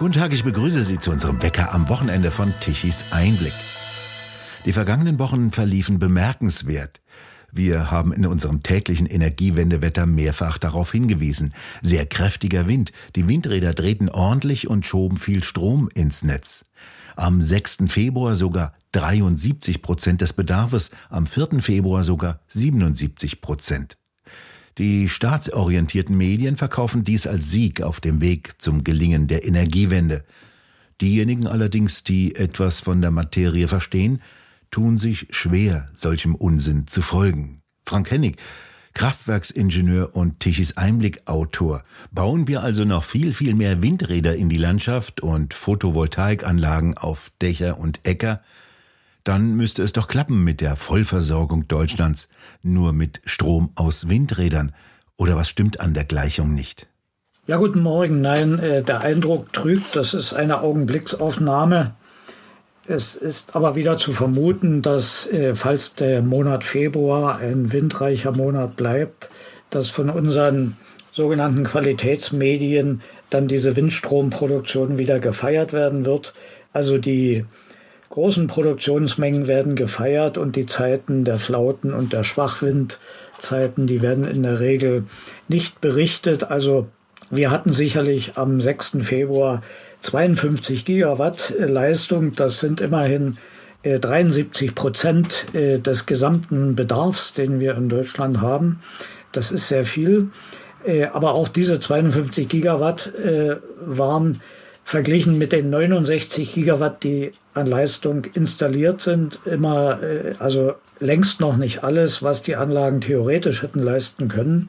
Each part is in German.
Guten Tag, ich begrüße Sie zu unserem Wecker am Wochenende von Tichys Einblick. Die vergangenen Wochen verliefen bemerkenswert. Wir haben in unserem täglichen Energiewendewetter mehrfach darauf hingewiesen. Sehr kräftiger Wind, die Windräder drehten ordentlich und schoben viel Strom ins Netz. Am 6. Februar sogar 73 Prozent des Bedarfes, am 4. Februar sogar 77 Prozent. Die staatsorientierten Medien verkaufen dies als Sieg auf dem Weg zum Gelingen der Energiewende. Diejenigen allerdings, die etwas von der Materie verstehen, tun sich schwer, solchem Unsinn zu folgen. Frank Hennig, Kraftwerksingenieur und Tichys Einblick-Autor. Bauen wir also noch viel, viel mehr Windräder in die Landschaft und Photovoltaikanlagen auf Dächer und Äcker? Dann müsste es doch klappen mit der Vollversorgung Deutschlands, nur mit Strom aus Windrädern. Oder was stimmt an der Gleichung nicht? Ja, guten Morgen. Nein, äh, der Eindruck trügt, das ist eine Augenblicksaufnahme. Es ist aber wieder zu vermuten, dass äh, falls der Monat Februar ein windreicher Monat bleibt, dass von unseren sogenannten Qualitätsmedien dann diese Windstromproduktion wieder gefeiert werden wird. Also die großen Produktionsmengen werden gefeiert und die Zeiten der Flauten und der Schwachwindzeiten, die werden in der Regel nicht berichtet. Also wir hatten sicherlich am 6. Februar 52 Gigawatt Leistung. Das sind immerhin 73 äh, Prozent äh, des gesamten Bedarfs, den wir in Deutschland haben. Das ist sehr viel. Äh, aber auch diese 52 Gigawatt waren verglichen mit den 69 Gigawatt, die an Leistung installiert sind, immer, also längst noch nicht alles, was die Anlagen theoretisch hätten leisten können.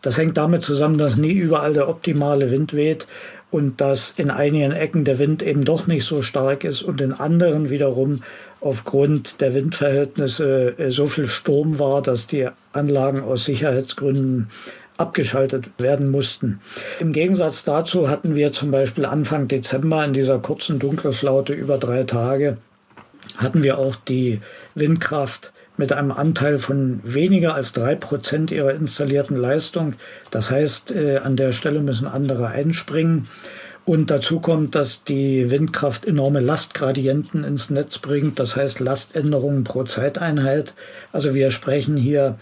Das hängt damit zusammen, dass nie überall der optimale Wind weht und dass in einigen Ecken der Wind eben doch nicht so stark ist und in anderen wiederum aufgrund der Windverhältnisse äh, so viel Sturm war, dass die Anlagen aus Sicherheitsgründen abgeschaltet werden mussten. Im Gegensatz dazu hatten wir zum Beispiel Anfang Dezember in dieser kurzen Dunkelflaute über drei Tage, hatten wir auch die Windkraft mit einem Anteil von weniger als drei Prozent ihrer installierten Leistung. Das heißt, äh, an der Stelle müssen andere einspringen. Und dazu kommt, dass die Windkraft enorme Lastgradienten ins Netz bringt, das heißt Laständerungen pro Zeiteinheit. Also wir sprechen hier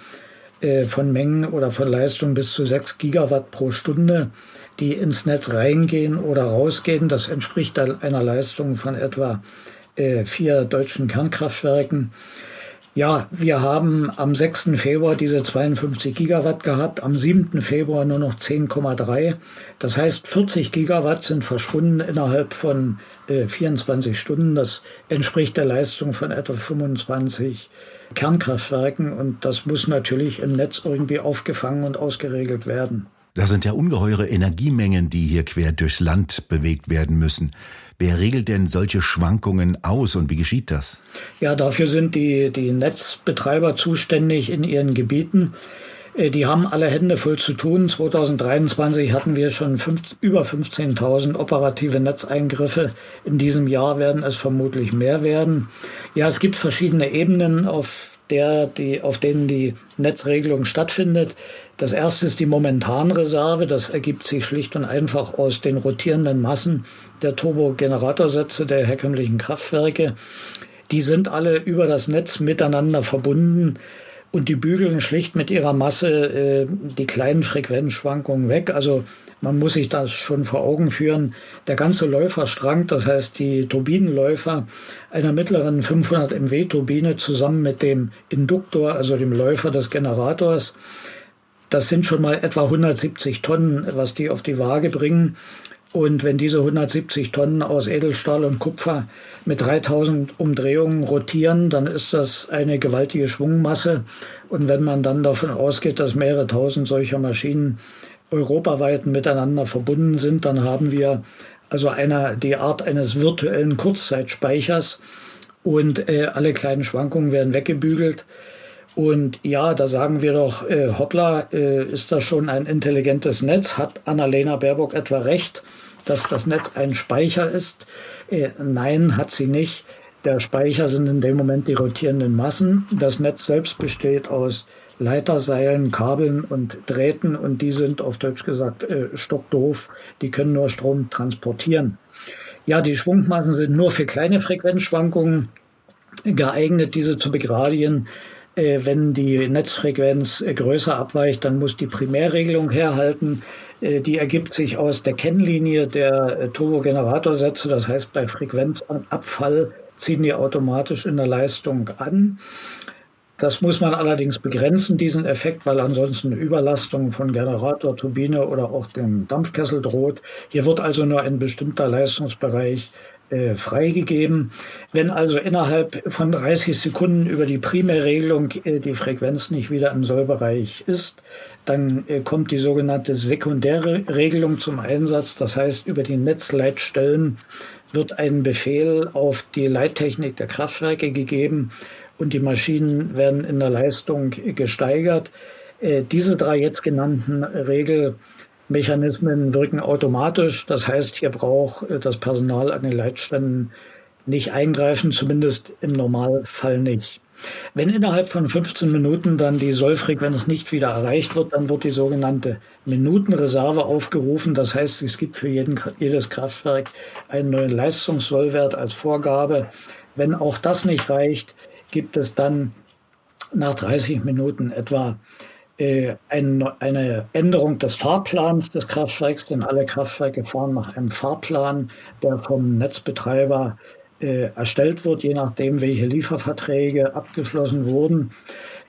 äh, von Mengen oder von Leistung bis zu sechs Gigawatt pro Stunde, die ins Netz reingehen oder rausgehen. Das entspricht einer Leistung von etwa äh, vier deutschen Kernkraftwerken. Ja, wir haben am 6. Februar diese 52 Gigawatt gehabt, am 7. Februar nur noch 10,3. Das heißt, 40 Gigawatt sind verschwunden innerhalb von äh, 24 Stunden. Das entspricht der Leistung von etwa 25 Kernkraftwerken und das muss natürlich im Netz irgendwie aufgefangen und ausgeregelt werden. Das sind ja ungeheure Energiemengen, die hier quer durchs Land bewegt werden müssen. Wer regelt denn solche Schwankungen aus und wie geschieht das? Ja, dafür sind die, die Netzbetreiber zuständig in ihren Gebieten. Äh, die haben alle Hände voll zu tun. 2023 hatten wir schon fünf, über 15.000 operative Netzeingriffe. In diesem Jahr werden es vermutlich mehr werden. Ja, es gibt verschiedene Ebenen, auf, der, die, auf denen die Netzregelung stattfindet. Das erste ist die Momentanreserve. Das ergibt sich schlicht und einfach aus den rotierenden Massen der Turbogeneratorsätze der herkömmlichen Kraftwerke. Die sind alle über das Netz miteinander verbunden und die bügeln schlicht mit ihrer Masse äh, die kleinen Frequenzschwankungen weg. Also man muss sich das schon vor Augen führen. Der ganze Läuferstrang, das heißt die Turbinenläufer einer mittleren 500 MW Turbine zusammen mit dem Induktor, also dem Läufer des Generators, das sind schon mal etwa 170 Tonnen, was die auf die Waage bringen. Und wenn diese 170 Tonnen aus Edelstahl und Kupfer mit 3000 Umdrehungen rotieren, dann ist das eine gewaltige Schwungmasse. Und wenn man dann davon ausgeht, dass mehrere tausend solcher Maschinen europaweit miteinander verbunden sind, dann haben wir also eine, die Art eines virtuellen Kurzzeitspeichers und äh, alle kleinen Schwankungen werden weggebügelt. Und ja, da sagen wir doch, äh, hoppla, äh, ist das schon ein intelligentes Netz? Hat Annalena Baerbock etwa recht, dass das Netz ein Speicher ist? Äh, nein, hat sie nicht. Der Speicher sind in dem Moment die rotierenden Massen. Das Netz selbst besteht aus Leiterseilen, Kabeln und Drähten und die sind auf Deutsch gesagt äh, stockdoof. Die können nur Strom transportieren. Ja, die Schwungmassen sind nur für kleine Frequenzschwankungen geeignet, diese zu begradigen. Äh, wenn die Netzfrequenz äh, größer abweicht, dann muss die Primärregelung herhalten. Äh, die ergibt sich aus der Kennlinie der Turbogeneratorsätze. Das heißt, bei Frequenzabfall ziehen die automatisch in der Leistung an. Das muss man allerdings begrenzen, diesen Effekt, weil ansonsten Überlastung von Generator, Turbine oder auch dem Dampfkessel droht. Hier wird also nur ein bestimmter Leistungsbereich äh, freigegeben. Wenn also innerhalb von 30 Sekunden über die Primärregelung äh, die Frequenz nicht wieder im Sollbereich ist, dann äh, kommt die sogenannte sekundäre Regelung zum Einsatz. Das heißt, über die Netzleitstellen wird ein Befehl auf die Leittechnik der Kraftwerke gegeben und die Maschinen werden in der Leistung gesteigert. Äh, diese drei jetzt genannten Regelmechanismen wirken automatisch. Das heißt, hier braucht äh, das Personal an den Leitständen nicht eingreifen, zumindest im Normalfall nicht. Wenn innerhalb von 15 Minuten dann die Sollfrequenz nicht wieder erreicht wird, dann wird die sogenannte Minutenreserve aufgerufen. Das heißt, es gibt für jeden, jedes Kraftwerk einen neuen Leistungssollwert als Vorgabe. Wenn auch das nicht reicht, gibt es dann nach 30 Minuten etwa äh, ein, eine Änderung des Fahrplans des Kraftwerks, denn alle Kraftwerke fahren nach einem Fahrplan, der vom Netzbetreiber äh, erstellt wird, je nachdem, welche Lieferverträge abgeschlossen wurden.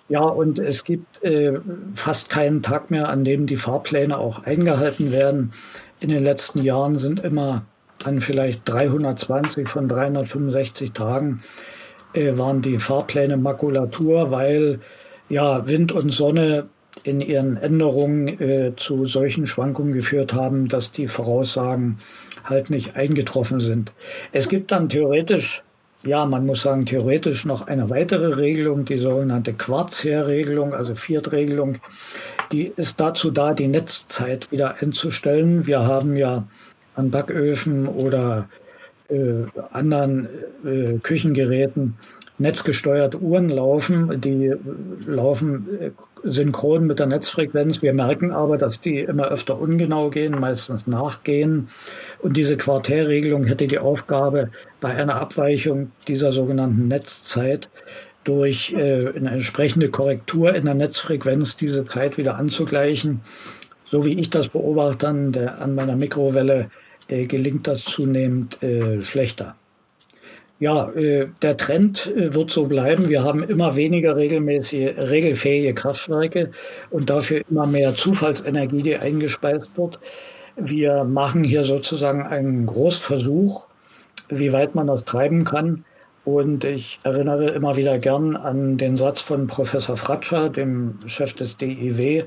Ja, und es gibt äh, fast keinen Tag mehr, an dem die Fahrpläne auch eingehalten werden. In den letzten Jahren sind immer an vielleicht 320 von 365 Tagen äh, waren die Fahrpläne Makulatur, weil ja Wind und Sonne in ihren Änderungen äh, zu solchen Schwankungen geführt haben, dass die Voraussagen halt nicht eingetroffen sind. Es gibt dann theoretisch, ja, man muss sagen, theoretisch noch eine weitere Regelung, die sogenannte Quarzherregelung, also Viertregelung. Die ist dazu da, die Netzzeit wieder einzustellen. Wir haben ja an Backöfen oder äh, anderen äh, Küchengeräten netzgesteuerte Uhren laufen. Die laufen äh, synchron mit der Netzfrequenz. Wir merken aber, dass die immer öfter ungenau gehen, meistens nachgehen. Und diese Quartärregelung hätte die Aufgabe, bei einer Abweichung dieser sogenannten Netzzeit durch äh, eine entsprechende Korrektur in der Netzfrequenz diese Zeit wieder anzugleichen. So wie ich das beobachte an, meiner Mikrowelle, äh, gelingt das zunehmend äh, schlechter. Ja, äh, der Trend äh, wird so bleiben. Wir haben immer weniger regelmäßige, regelfähige Kraftwerke und dafür immer mehr Zufallsenergie, die eingespeist wird. Wir machen hier sozusagen einen Großversuch, wie weit man das treiben kann. Und ich erinnere immer wieder gern an den Satz von Professor Fratscher, dem Chef des DIW,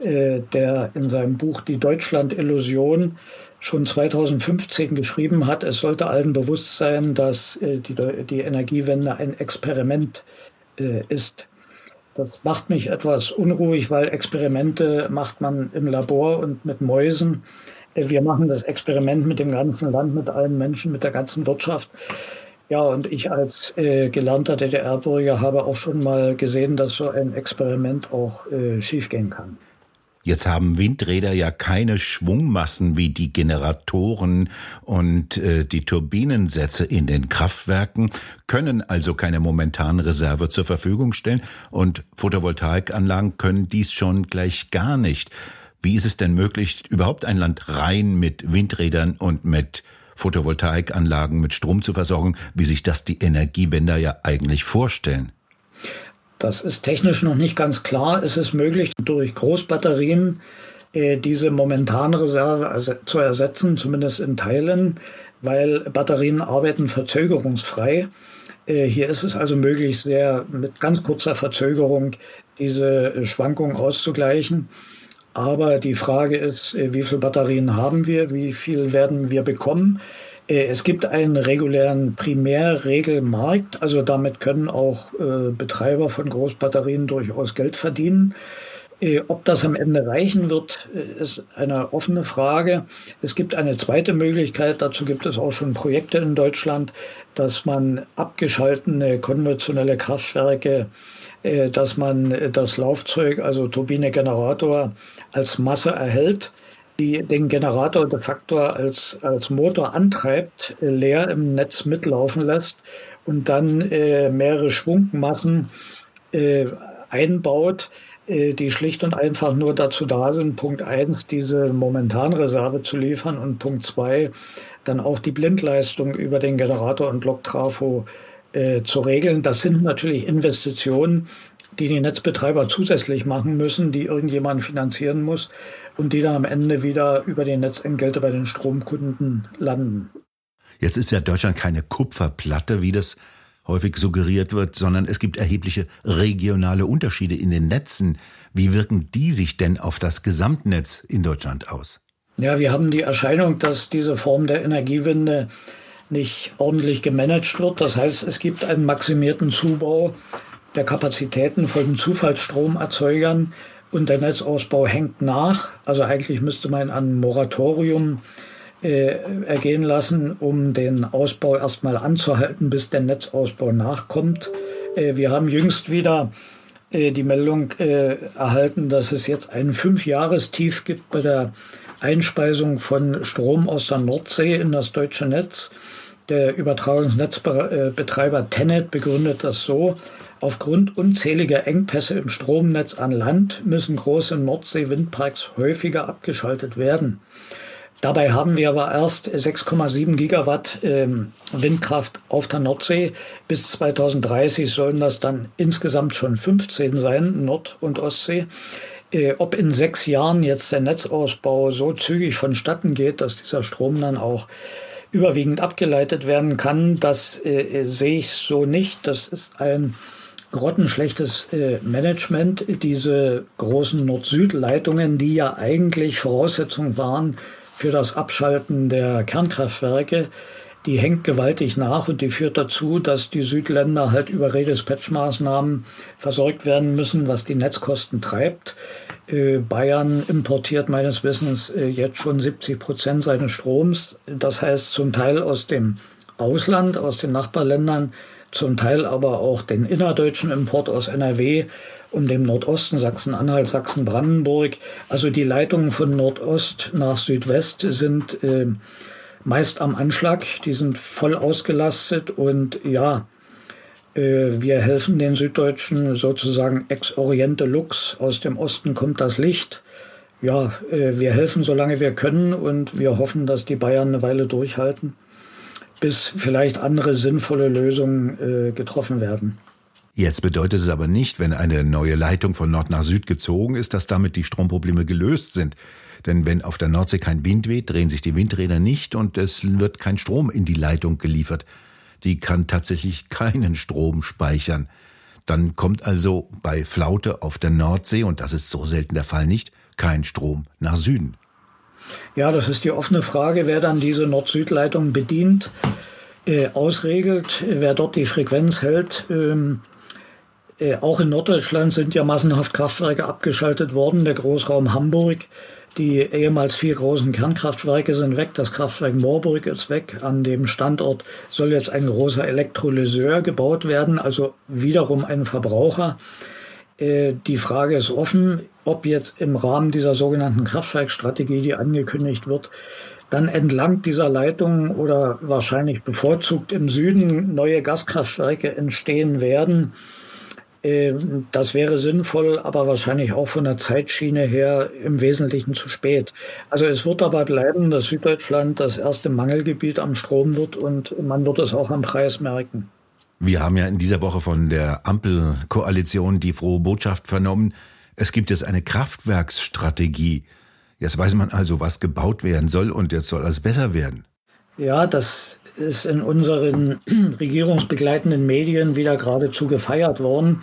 äh, der in seinem Buch Die Deutschland-Illusion schon 2015 geschrieben hat, es sollte allen bewusst sein, dass äh, die, die Energiewende ein Experiment äh, ist. Das macht mich etwas unruhig, weil Experimente macht man im Labor und mit Mäusen. Äh, wir machen das Experiment mit dem ganzen Land, mit allen Menschen, mit der ganzen Wirtschaft. Ja, und ich als äh, gelernter DDR-Bürger habe auch schon mal gesehen, dass so ein Experiment auch äh, schiefgehen kann. Jetzt haben Windräder ja keine Schwungmassen wie die Generatoren und äh, die Turbinensätze in den Kraftwerken, können also keine momentanen Reserve zur Verfügung stellen und Photovoltaikanlagen können dies schon gleich gar nicht. Wie ist es denn möglich, überhaupt ein Land rein mit Windrädern und mit Photovoltaikanlagen mit Strom zu versorgen, wie sich das die Energiewender ja eigentlich vorstellen? Das ist technisch noch nicht ganz klar. Es ist möglich, durch Großbatterien äh, diese momentane Reserve zu ersetzen, zumindest in Teilen, weil Batterien arbeiten verzögerungsfrei. Äh, hier ist es also möglich, sehr mit ganz kurzer Verzögerung diese Schwankungen auszugleichen. Aber die Frage ist, äh, wie viele Batterien haben wir, wie viel werden wir bekommen? Äh, es gibt einen regulären Primärregelmarkt, also damit können auch äh, Betreiber von Großbatterien durchaus Geld verdienen. Äh, ob das am Ende reichen wird, ist eine offene Frage. Es gibt eine zweite Möglichkeit, dazu gibt es auch schon Projekte in Deutschland, dass man abgeschaltene konventionelle Kraftwerke, dass man das Laufzeug, also Turbine, Generator, als Masse erhält die den Generator de facto als, als Motor antreibt, äh, leer im Netz mitlaufen lässt und dann äh, mehrere Schwungmassen äh, einbaut, äh, die schlicht und einfach nur dazu da sind, Punkt eins diese Momentanreserve zu liefern und Punkt zwei dann auch die Blindleistung über den Generator und Loktrafo äh, zu regeln. Das sind natürlich Investitionen, die die Netzbetreiber zusätzlich machen müssen, die irgendjemand finanzieren muss und die dann am Ende wieder über die Netzentgelte bei den Stromkunden landen. Jetzt ist ja Deutschland keine Kupferplatte, wie das häufig suggeriert wird, sondern es gibt erhebliche regionale Unterschiede in den Netzen. Wie wirken die sich denn auf das Gesamtnetz in Deutschland aus? Ja, wir haben die Erscheinung, dass diese Form der Energiewende nicht ordentlich gemanagt wird. Das heißt, es gibt einen maximierten Zubau der Kapazitäten von Zufallsstromerzeugern und der Netzausbau hängt nach. Also eigentlich müsste man ein Moratorium äh, ergehen lassen, um den Ausbau erstmal anzuhalten, bis der Netzausbau nachkommt. Äh, wir haben jüngst wieder äh, die Meldung äh, erhalten, dass es jetzt ein Fünfjahrestief gibt bei der Einspeisung von Strom aus der Nordsee in das deutsche Netz. Der Übertragungsnetzbetreiber Tenet begründet das so. Aufgrund unzähliger Engpässe im Stromnetz an Land müssen große Nordsee-Windparks häufiger abgeschaltet werden. Dabei haben wir aber erst 6,7 Gigawatt ähm, Windkraft auf der Nordsee. Bis 2030 sollen das dann insgesamt schon 15 sein, Nord- und Ostsee. Äh, ob in sechs Jahren jetzt der Netzausbau so zügig vonstatten geht, dass dieser Strom dann auch überwiegend abgeleitet werden kann, das äh, sehe ich so nicht. Das ist ein grottenschlechtes äh, Management. Diese großen Nord-Süd-Leitungen, die ja eigentlich Voraussetzung waren für das Abschalten der Kernkraftwerke, die hängt gewaltig nach und die führt dazu, dass die Südländer halt über Redispatch-Maßnahmen versorgt werden müssen, was die Netzkosten treibt. Äh, Bayern importiert meines Wissens äh, jetzt schon 70 Prozent seines Stroms. Das heißt zum Teil aus dem Ausland, aus den Nachbarländern, zum Teil aber auch den innerdeutschen Import aus NRW und dem Nordosten, Sachsen-Anhalt, Sachsen-Brandenburg. Also die Leitungen von Nordost nach Südwest sind äh, meist am Anschlag, die sind voll ausgelastet und ja, äh, wir helfen den Süddeutschen sozusagen ex oriente lux, aus dem Osten kommt das Licht. Ja, äh, wir helfen solange wir können und wir hoffen, dass die Bayern eine Weile durchhalten, bis vielleicht andere sinnvolle Lösungen äh, getroffen werden. Jetzt bedeutet es aber nicht, wenn eine neue Leitung von Nord nach Süd gezogen ist, dass damit die Stromprobleme gelöst sind. Denn wenn auf der Nordsee kein Wind weht, drehen sich die Windräder nicht und es wird kein Strom in die Leitung geliefert. Die kann tatsächlich keinen Strom speichern. Dann kommt also bei Flaute auf der Nordsee, und das ist so selten der Fall nicht, kein Strom nach Süden. Ja, das ist die offene Frage, wer dann diese Nord-Süd-Leitung bedient, äh, ausregelt, wer dort die Frequenz hält. Ähm, äh, auch in Norddeutschland sind ja massenhaft Kraftwerke abgeschaltet worden. Der Großraum Hamburg die ehemals vier großen Kernkraftwerke sind weg. Das Kraftwerk Moorburg ist weg. An dem Standort soll jetzt ein großer Elektrolyseur gebaut werden, also wiederum ein Verbraucher. Äh, die Frage ist offen, ob jetzt im Rahmen dieser sogenannten Kraftwerkstrategie, die angekündigt wird, dann entlang dieser Leitung oder wahrscheinlich bevorzugt im Süden neue Gaskraftwerke entstehen werden ähm, das wäre sinnvoll, aber wahrscheinlich auch von der Zeitschiene her im Wesentlichen zu spät. Also es wird dabei bleiben, dass Süddeutschland das erste Mangelgebiet am Strom wird und man wird es auch am Preis merken. Wir haben ja in dieser Woche von der Ampelkoalition die frohe Botschaft vernommen. Es gibt jetzt eine Kraftwerksstrategie. Jetzt weiß man also, was gebaut werden soll und jetzt soll alles besser werden. Ja, das ist in unseren regierungsbegleitenden Medien wieder geradezu gefeiert worden.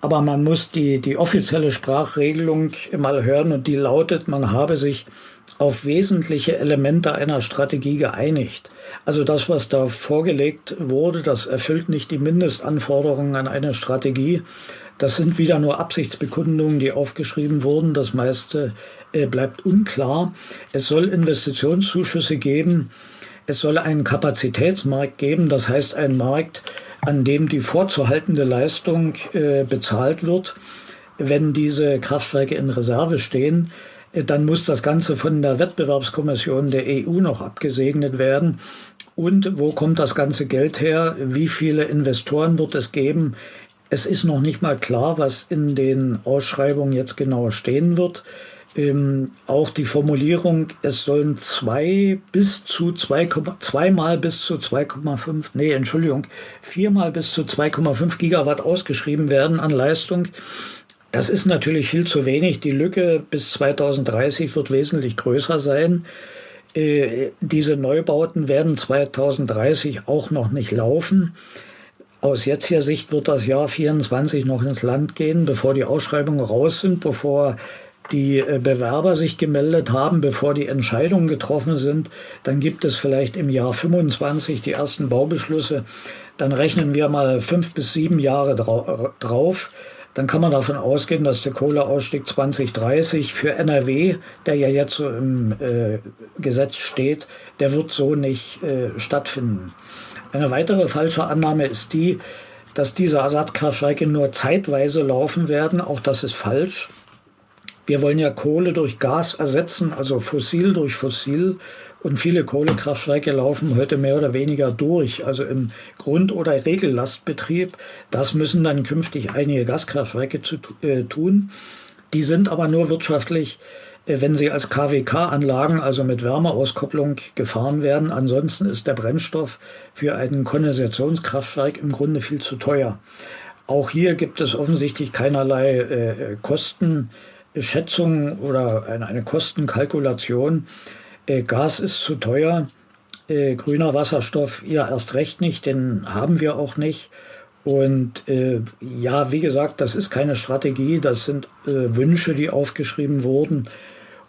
Aber man muss die, die offizielle Sprachregelung mal hören und die lautet, man habe sich auf wesentliche Elemente einer Strategie geeinigt. Also das, was da vorgelegt wurde, das erfüllt nicht die Mindestanforderungen an eine Strategie. Das sind wieder nur Absichtsbekundungen, die aufgeschrieben wurden. Das meiste äh, bleibt unklar. Es soll Investitionszuschüsse geben es soll einen Kapazitätsmarkt geben, das heißt einen Markt, an dem die vorzuhaltende Leistung äh, bezahlt wird, wenn diese Kraftwerke in Reserve stehen. Äh, dann muss das Ganze von der Wettbewerbskommission der EU noch abgesegnet werden. Und wo kommt das ganze Geld her? Wie viele Investoren wird es geben? Es ist noch nicht mal klar, was in den Ausschreibungen jetzt genau stehen wird. Ähm, auch die Formulierung, es sollen zwei bis zu zwei, zweimal bis zu 2,5, nee, Entschuldigung, viermal bis zu 2,5 Gigawatt ausgeschrieben werden an Leistung. Das ist natürlich viel zu wenig. Die Lücke bis 2030 wird wesentlich größer sein. Äh, diese Neubauten werden 2030 auch noch nicht laufen. Aus jetziger Sicht wird das Jahr 24 noch ins Land gehen, bevor die Ausschreibungen raus sind, bevor die äh, Bewerber sich gemeldet haben, bevor die Entscheidungen getroffen sind. Dann gibt es vielleicht im Jahr 25 die ersten Baubeschlüsse. Dann rechnen wir mal fünf bis sieben Jahre drauf. Dann kann man davon ausgehen, dass der Kohleausstieg 2030 für NRW, der ja jetzt so im äh, Gesetz steht, der wird so nicht äh, stattfinden. Eine weitere falsche Annahme ist die, dass diese Ersatzkraftwerke nur zeitweise laufen werden. Auch das ist falsch. Wir wollen ja Kohle durch Gas ersetzen, also fossil durch fossil. Und viele Kohlekraftwerke laufen heute mehr oder weniger durch, also im Grund- oder Regellastbetrieb. Das müssen dann künftig einige Gaskraftwerke zu, äh, tun. Die sind aber nur wirtschaftlich äh, wenn sie als KWK-Anlagen, also mit Wärmeauskopplung, gefahren werden. Ansonsten ist der Brennstoff für ein Kondensationskraftwerk im Grunde viel zu teuer. Auch hier gibt es offensichtlich keinerlei äh, Kostenschätzung oder eine, eine Kostenkalkulation. Äh, Gas ist zu teuer, äh, grüner Wasserstoff ja erst recht nicht, den haben wir auch nicht. Und äh, ja, wie gesagt, das ist keine Strategie, das sind äh, Wünsche, die aufgeschrieben wurden.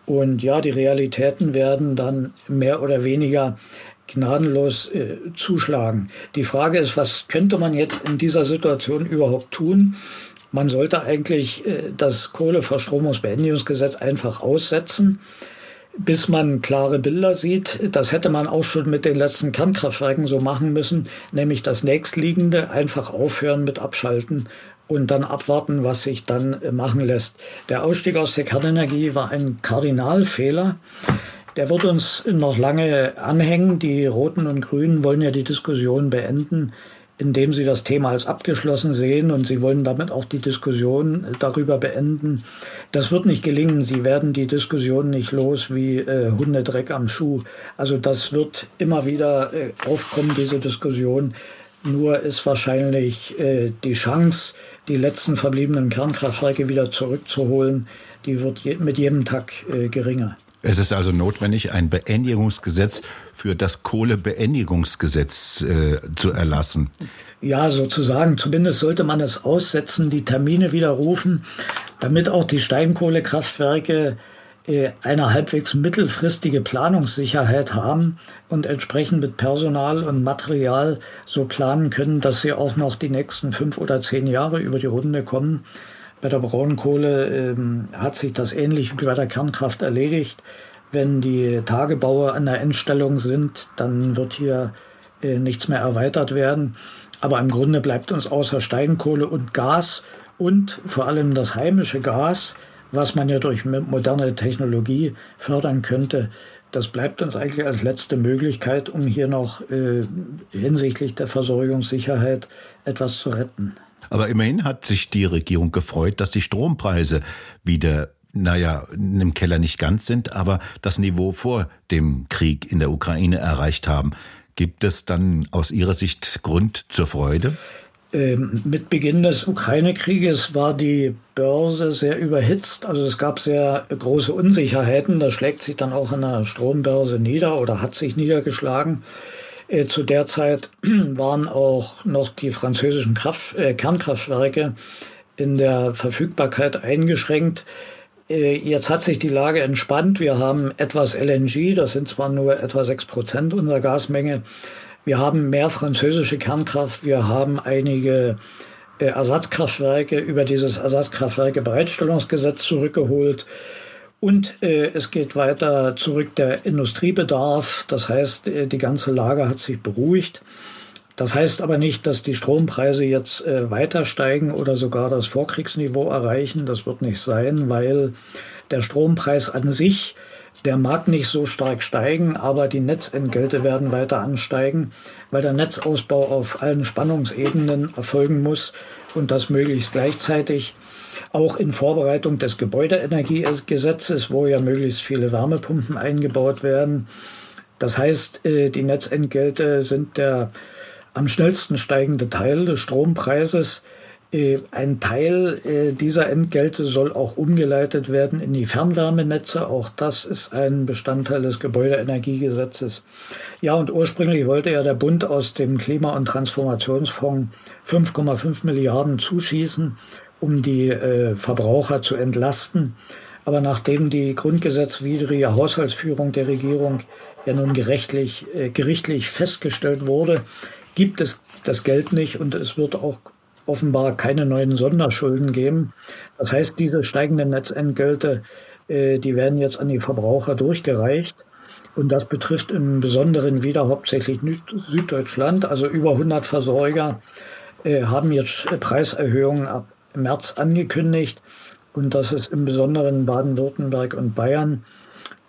Und ja, die Realitäten werden dann mehr oder weniger gnadenlos äh, zuschlagen. Die Frage ist, was könnte man jetzt in dieser Situation überhaupt tun? Man sollte eigentlich äh, das Kohleverstromungsbeendigungsgesetz einfach aussetzen bis man klare Bilder sieht. Das hätte man auch schon mit den letzten Kernkraftwerken so machen müssen, nämlich das nächstliegende einfach aufhören mit Abschalten und dann abwarten, was sich dann machen lässt. Der Ausstieg aus der Kernenergie war ein Kardinalfehler. Der wird uns noch lange anhängen. Die Roten und Grünen wollen ja die Diskussion beenden indem sie das Thema als abgeschlossen sehen und sie wollen damit auch die Diskussion darüber beenden. Das wird nicht gelingen. Sie werden die Diskussion nicht los wie äh, Hundedreck am Schuh. Also das wird immer wieder äh, aufkommen, diese Diskussion. Nur ist wahrscheinlich äh, die Chance, die letzten verbliebenen Kernkraftwerke wieder zurückzuholen, die wird je mit jedem Tag äh, geringer. Es ist also notwendig, ein Beendigungsgesetz für das Kohlebeendigungsgesetz äh, zu erlassen. Ja, sozusagen. Zumindest sollte man es aussetzen, die Termine widerrufen, damit auch die Steinkohlekraftwerke äh, eine halbwegs mittelfristige Planungssicherheit haben und entsprechend mit Personal und Material so planen können, dass sie auch noch die nächsten fünf oder zehn Jahre über die Runde kommen. Bei der Braunkohle ähm, hat sich das ähnlich wie bei der Kernkraft erledigt. Wenn die Tagebaue an der Endstellung sind, dann wird hier äh, nichts mehr erweitert werden. Aber im Grunde bleibt uns außer Steinkohle und Gas und vor allem das heimische Gas, was man ja durch moderne Technologie fördern könnte, das bleibt uns eigentlich als letzte Möglichkeit, um hier noch äh, hinsichtlich der Versorgungssicherheit etwas zu retten. Aber immerhin hat sich die Regierung gefreut, dass die Strompreise wieder naja, im Keller nicht ganz sind, aber das Niveau vor dem Krieg in der Ukraine erreicht haben. Gibt es dann aus Ihrer Sicht Grund zur Freude? Ähm, mit Beginn des Ukraine-Krieges war die Börse sehr überhitzt. Also es gab sehr große Unsicherheiten. Das schlägt sich dann auch an der Strombörse nieder oder hat sich niedergeschlagen. Äh, zu der Zeit waren auch noch die französischen Kraft, äh, Kernkraftwerke in der Verfügbarkeit eingeschränkt. Äh, jetzt hat sich die Lage entspannt. Wir haben etwas LNG, das sind zwar nur etwa sechs Prozent unserer Gasmenge. Wir haben mehr französische Kernkraft. Wir haben einige äh, Ersatzkraftwerke über dieses Ersatzkraftwerke-Bereitstellungsgesetz zurückgeholt. Und äh, es geht weiter zurück der Industriebedarf. Das heißt, äh, die ganze Lage hat sich beruhigt. Das heißt aber nicht, dass die Strompreise jetzt äh, weiter steigen oder sogar das Vorkriegsniveau erreichen. Das wird nicht sein, weil der Strompreis an sich, der mag nicht so stark steigen, aber die Netzentgelte werden weiter ansteigen, weil der Netzausbau auf allen Spannungsebenen erfolgen muss und das möglichst gleichzeitig. Auch in Vorbereitung des Gebäudeenergiegesetzes, wo ja möglichst viele Wärmepumpen eingebaut werden. Das heißt, äh, die Netzentgelte sind der am schnellsten steigende Teil des Strompreises. Äh, ein Teil äh, dieser Entgelte soll auch umgeleitet werden in die Fernwärmenetze. Auch das ist ein Bestandteil des Gebäudeenergiegesetzes. Ja, und ursprünglich wollte ja der Bund aus dem Klima- und Transformationsfonds 5,5 Milliarden zuschießen, um die äh, Verbraucher zu entlasten. Aber nachdem die grundgesetzwidrige Haushaltsführung der Regierung ja nun gerechtlich, gerichtlich festgestellt wurde, gibt es das Geld nicht und es wird auch offenbar keine neuen Sonderschulden geben. Das heißt, diese steigenden Netzentgelte, äh, die werden jetzt an die Verbraucher durchgereicht. Und das betrifft im Besonderen wieder hauptsächlich Süddeutschland. Also über 100 Versorger äh, haben jetzt Preiserhöhungen ab März angekündigt. Und das ist im Besonderen Baden-Württemberg und Bayern.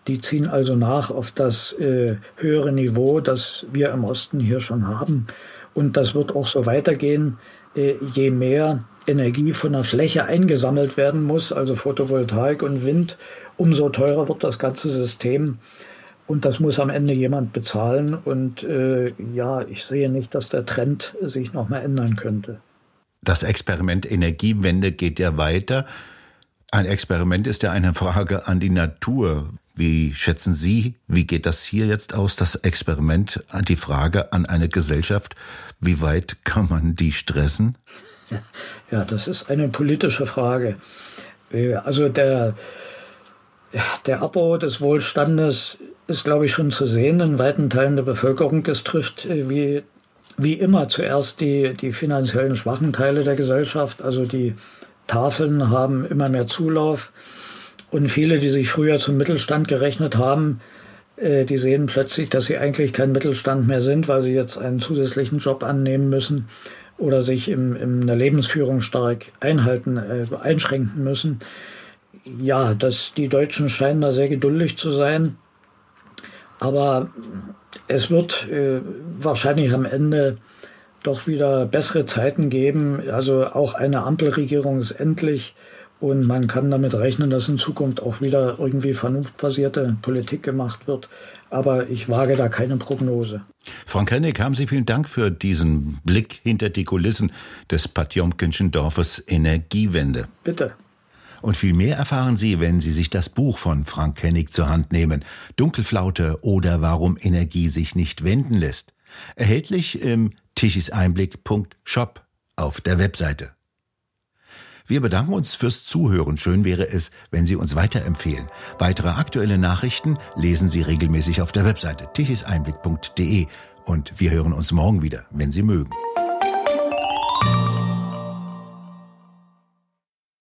Die ziehen also nach auf das äh, höhere Niveau, das wir im Osten hier schon haben. Und das wird auch so weitergehen. Äh, je mehr Energie von der Fläche eingesammelt werden muss, also Photovoltaik und Wind, umso teurer wird das ganze System. Und das muss am Ende jemand bezahlen. Und äh, ja, ich sehe nicht, dass der Trend sich nochmal ändern könnte. Das Experiment Energiewende geht ja weiter. Ein Experiment ist ja eine Frage an die Natur. Wie schätzen Sie, wie geht das hier jetzt aus, das Experiment, die Frage an eine Gesellschaft, wie weit kann man die stressen? Ja, das ist eine politische Frage. Also der, der Abbau des Wohlstandes ist, glaube ich, schon zu sehen in weiten Teilen der Bevölkerung. Es trifft äh, wie, wie immer zuerst die, die finanziellen schwachen Teile der Gesellschaft. Also die Tafeln haben immer mehr Zulauf. Und viele, die sich früher zum Mittelstand gerechnet haben, äh, die sehen plötzlich, dass sie eigentlich kein Mittelstand mehr sind, weil sie jetzt einen zusätzlichen Job annehmen müssen oder sich im, in der Lebensführung stark einhalten, äh, einschränken müssen. Ja, das, die Deutschen scheinen da sehr geduldig zu sein. Aber es wird äh, wahrscheinlich am Ende doch wieder bessere Zeiten geben. Also auch eine Ampelregierung ist endlich und man kann damit rechnen, dass in Zukunft auch wieder irgendwie vernunftbasierte Politik gemacht wird. Aber ich wage da keine Prognose. Frank Hennig, haben Sie vielen Dank für diesen Blick hinter die Kulissen des Patjomkinschen Dorfes Energiewende. Bitte. Und viel mehr erfahren Sie, wenn Sie sich das Buch von Frank Hennig zur Hand nehmen. Dunkelflaute oder warum Energie sich nicht wenden lässt. Erhältlich im tichiseinblick.shop auf der Webseite. Wir bedanken uns fürs Zuhören. Schön wäre es, wenn Sie uns weiterempfehlen. Weitere aktuelle Nachrichten lesen Sie regelmäßig auf der Webseite tichiseinblick.de und wir hören uns morgen wieder, wenn Sie mögen.